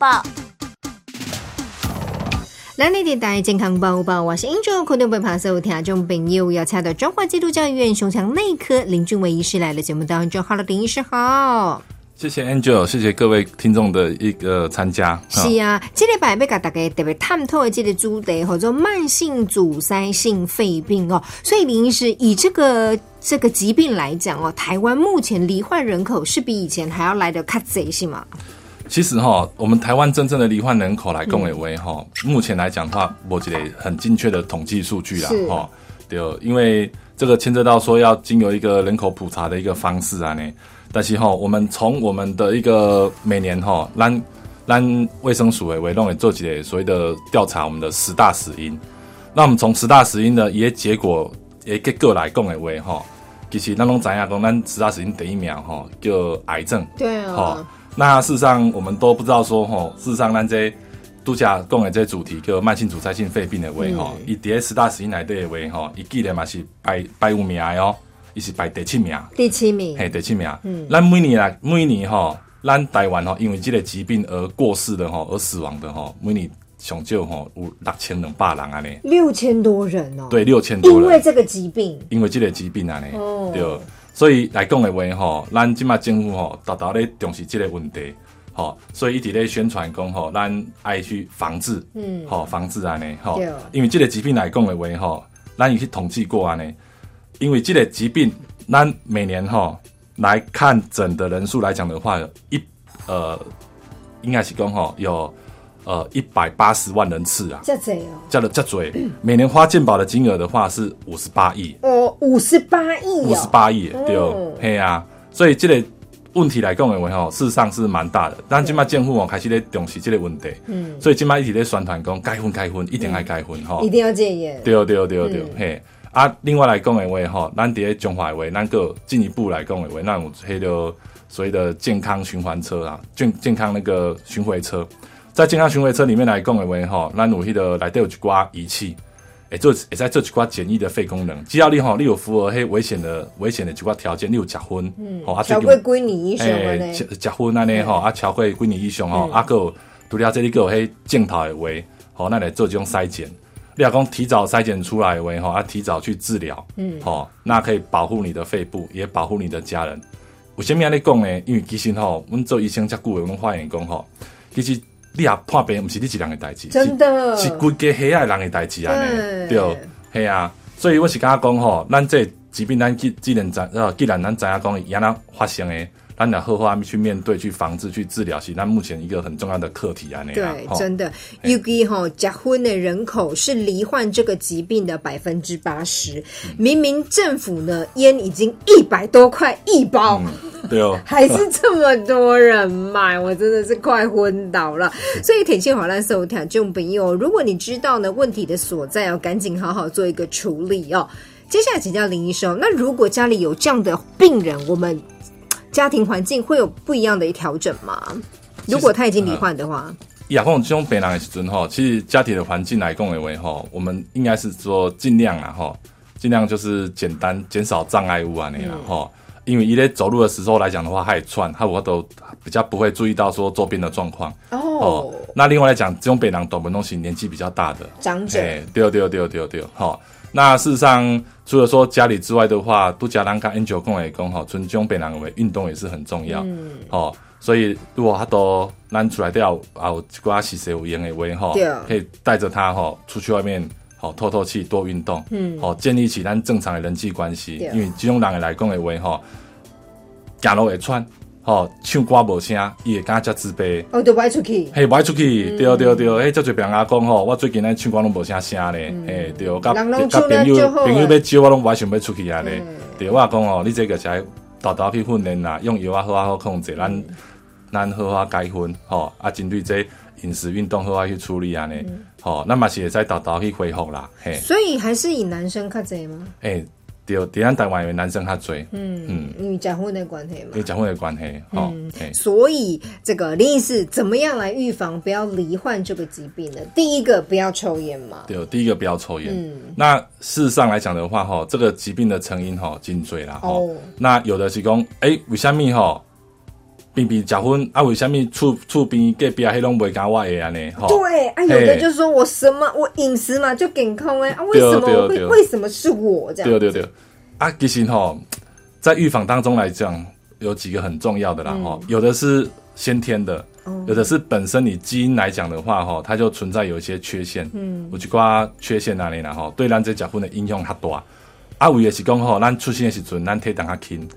报。蓝丽电台健康报报，我是英州口东北爬手听众朋友，要请到中华基督教医院胸腔内科林俊伟医师来了节目当中。Hello，林医师好。谢谢 Angel，谢谢各位听众的一个参加。是啊，这礼拜要甲大家特别探讨的这个主题，或者慢性阻塞性肺病哦。所以林医师以这个这个疾病来讲哦，台湾目前罹患人口是比以前还要来的较贼是吗？其实哈，我们台湾真正的罹患人口来共为为哈，目前来讲的话，我觉得很精确的统计数据啦哈。对，因为这个牵涉到说要经由一个人口普查的一个方式啊呢。但是哈，我们从我们的一个每年哈，让让卫生署诶委弄也做起来所谓的调查，我们的十大死因。那我们从十大死因的一些结果，也给各来共诶为哈，其实那种怎样讲，咱十大死因第一名哈，叫癌症。对啊。那事实上我们都不知道说吼，事实上咱这度假共诶这主题叫慢性阻塞性肺病的为哈，以第十大死因来对为哈，伊记得嘛是排排五名哦。伊是排第七名，第七名，嘿，第七名。嗯，咱每年来，每年吼，咱台湾吼，因为这个疾病而过世的吼，而死亡的吼，每年上少吼有六千两百人安尼。六千多人哦。对，六千多人。因为这个疾病。因为这个疾病安尼。哦。对，所以来讲的话吼，咱即马政府吼，大大咧重视这个问题，吼，所以一直咧宣传讲吼，咱爱去防治，嗯，吼，防治安尼，吼。因为这个疾病来讲的话吼，咱有去统计过安尼。因为这个疾病，咱每年吼来看诊的人数来讲的话，一呃，应该是讲吼有呃一百八十万人次啊，这嘴哦，叫的这嘴，每年花健保的金额的话是五十八亿。哦，五十八亿，五十八亿对哦，嘿啊，所以这个问题来讲的话吼，事实上是蛮大的。但今麦政府哦开始咧重视这个问题，嗯，所以今麦一直咧宣传讲该婚该婚，一定爱该婚哈，一定要戒烟，对对对对，嘿。啊，另外来讲的话，吼，咱伫中华话，咱个进一步来讲的话，那有迄个所谓的健康循环车啊，健健康那个巡回车，在健康巡回车里面来讲的话，吼，咱有迄个内底有一寡仪器，会，做会在做一寡简易的肺功能，只要你吼，你有符合迄危险的危险的一寡条件，你有结婚，嗯，好啊，超过几年以上诶，结婚安尼吼，啊，超过几年以上吼，啊，个除了这里个有迄镜头的话，吼，那来做这种筛检。你要讲提早筛检出来为吼，啊提早去治疗，嗯，好，那可以保护你的肺部，也保护你的家人。为什么要你讲呢？因为其实吼，我们做医生遮久的，我们发现讲吼，其实你也判病，不是你一人的代志，真的，是规家黑暗人的代志啊，对，系啊，所以我是跟他讲吼，咱这疾病咱既既然知，呃，既然咱知影讲，伊安那发生的。咱要好好去面对、去防治、去治疗，是咱目前一个很重要的课题啊！对，真的，尤其吼结婚的人口是罹患这个疾病的百分之八十。明明政府呢烟已经一百多块一包，对哦，还是这么多人买，我真的是快昏倒了。所以，铁线好烂，收听这种朋友，如果你知道呢问题的所在，要赶紧好好做一个处理哦。接下来请教林医生，那如果家里有这样的病人，我们。家庭环境会有不一样的一调整吗？如果他已经罹患的话，亚这种北南的时阵哈，其实家庭的环境来共为为哈，我们应该是说尽量啊哈，尽量就是简单减少障碍物啊那样哈，因为伊咧走路的时候来讲的话，他也窜，他我都比较不会注意到说周边的状况哦。那另外来讲，这种北南短门东西年纪比较大的长者，对对对对对，哈。那事实上，除了说家里之外的话，都加兰跟 Angel 共也讲哈，尊重别人为运动也是很重要。嗯，哦，所以如果他都拿出来掉啊，刮洗洗有烟的为哈，可以带着他哈出去外面好透透气，多运动。嗯，好建立起咱正常的人际关系，因为这种人来讲的话，吼，走路会喘。吼，唱歌无声，伊会感觉自卑。哦，就歪出去。嘿，歪出去，对对对，嘿，这就别人讲吼，我最近咧唱歌拢无啥声咧，嘿，对，甲甲朋友朋友要招我拢歪想要出去啊咧，对，我讲哦，你这个才大大去训练啦，用药啊好啊好控制，咱咱好啊改分，吼，啊针对这饮食运动好啊去处理啊咧，吼，那嘛是会使大大去恢复啦，嘿。所以还是以男生较侪吗？诶。对，第二台湾为男生他追，嗯嗯，因为结婚的关系嘛，因为结婚的关系，哦，所以这个林医师怎么样来预防不要罹患这个疾病呢？第一个不要抽烟嘛，对，第一个不要抽烟。嗯，那事实上来讲的话，哈，这个疾病的成因哈颈椎啦，哦，那有的是讲，哎，为什么哈边边结婚啊，为什么厝厝边隔壁迄拢袂甲我的安尼？吼，对啊，有的就是说我什么我饮食嘛就健康哎啊，为什么会为什么是我这样？对对对，啊，其实吼，在预防当中来讲，有几个很重要的啦吼，有的是先天的，有的是本身你基因来讲的话吼，它就存在有一些缺陷，嗯，有一寡缺陷哪里啦吼，对咱这结婚的影响较大。啊，为的是讲吼，咱出生的时阵，咱体重较轻。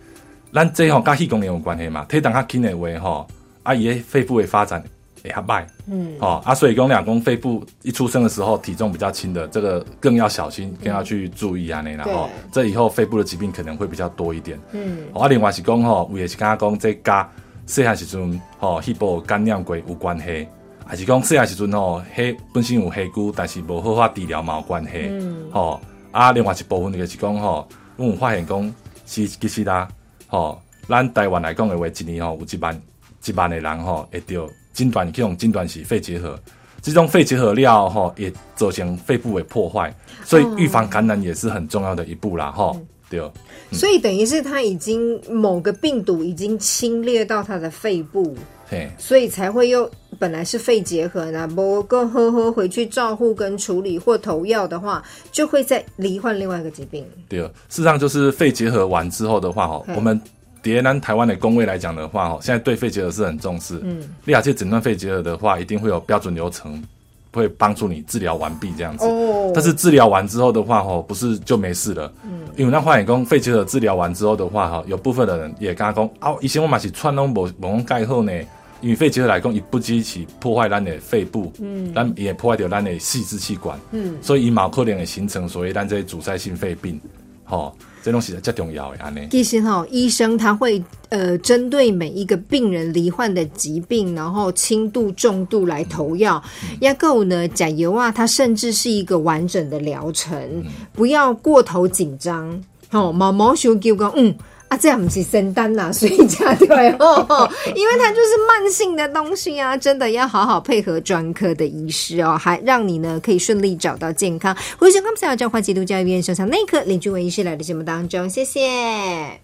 咱这吼跟肺功也有关系嘛？体重较轻的话吼，啊，伊的肺部的发展会较慢。嗯，哦，啊，所以讲两公肺部一出生的时候体重比较轻的，这个更要小心，更要去注意啊，那然后这以后肺部的疾病可能会比较多一点。嗯，啊，另外是讲吼，有的是刚刚讲这加细汉时阵吼，肺部感染过有关系，还是讲细汉时阵吼，黑本身有黑骨，但是无好法治疗嘛有关系。嗯，吼，啊，另外一部分就是讲吼，我有发现讲是其实啦。吼，咱台湾来讲的话，一年吼有一万一万的人吼会得诊断这种诊断是肺结核，这种肺结核了吼也造成肺部的破坏，所以预防感染也是很重要的一步啦，吼。对。所以等于是他已经某个病毒已经侵略到他的肺部，对，所以才会又本来是肺结核呢，不够呵呵回去照护跟处理或投药的话，就会再罹患另外一个疾病。对，事实上就是肺结核完之后的话，哈，我们蝶南台湾的工位来讲的话，哈，现在对肺结核是很重视。嗯，利亚界诊断肺结核的话，一定会有标准流程，会帮助你治疗完毕这样子。哦，但是治疗完之后的话，吼，不是就没事了。嗯，因为那化验工肺结核治疗完之后的话，哈，有部分的人也跟他讲，哦，以前我嘛是串拢无无盖好呢。因为肺结核来讲，一不激起破坏咱的肺部，嗯，咱也破坏掉咱的细支气管，嗯，所以以毛可能会形成所以咱这阻塞性肺病，吼，这东西是最重要的安尼。其实哈，医生他会呃针对每一个病人罹患的疾病，然后轻度、重度来投药。要够呢，甲油啊，它甚至是一个完整的疗程，不要过头紧张。哦，毛毛熊就讲嗯。这样不是生单呐，所以加对哦，因为它就是慢性的东西啊，真的要好好配合专科的医师哦，还让你呢可以顺利找到健康。欢迎收看《教化基督教医院胸腔内科林俊文医师来的节目当中，谢谢。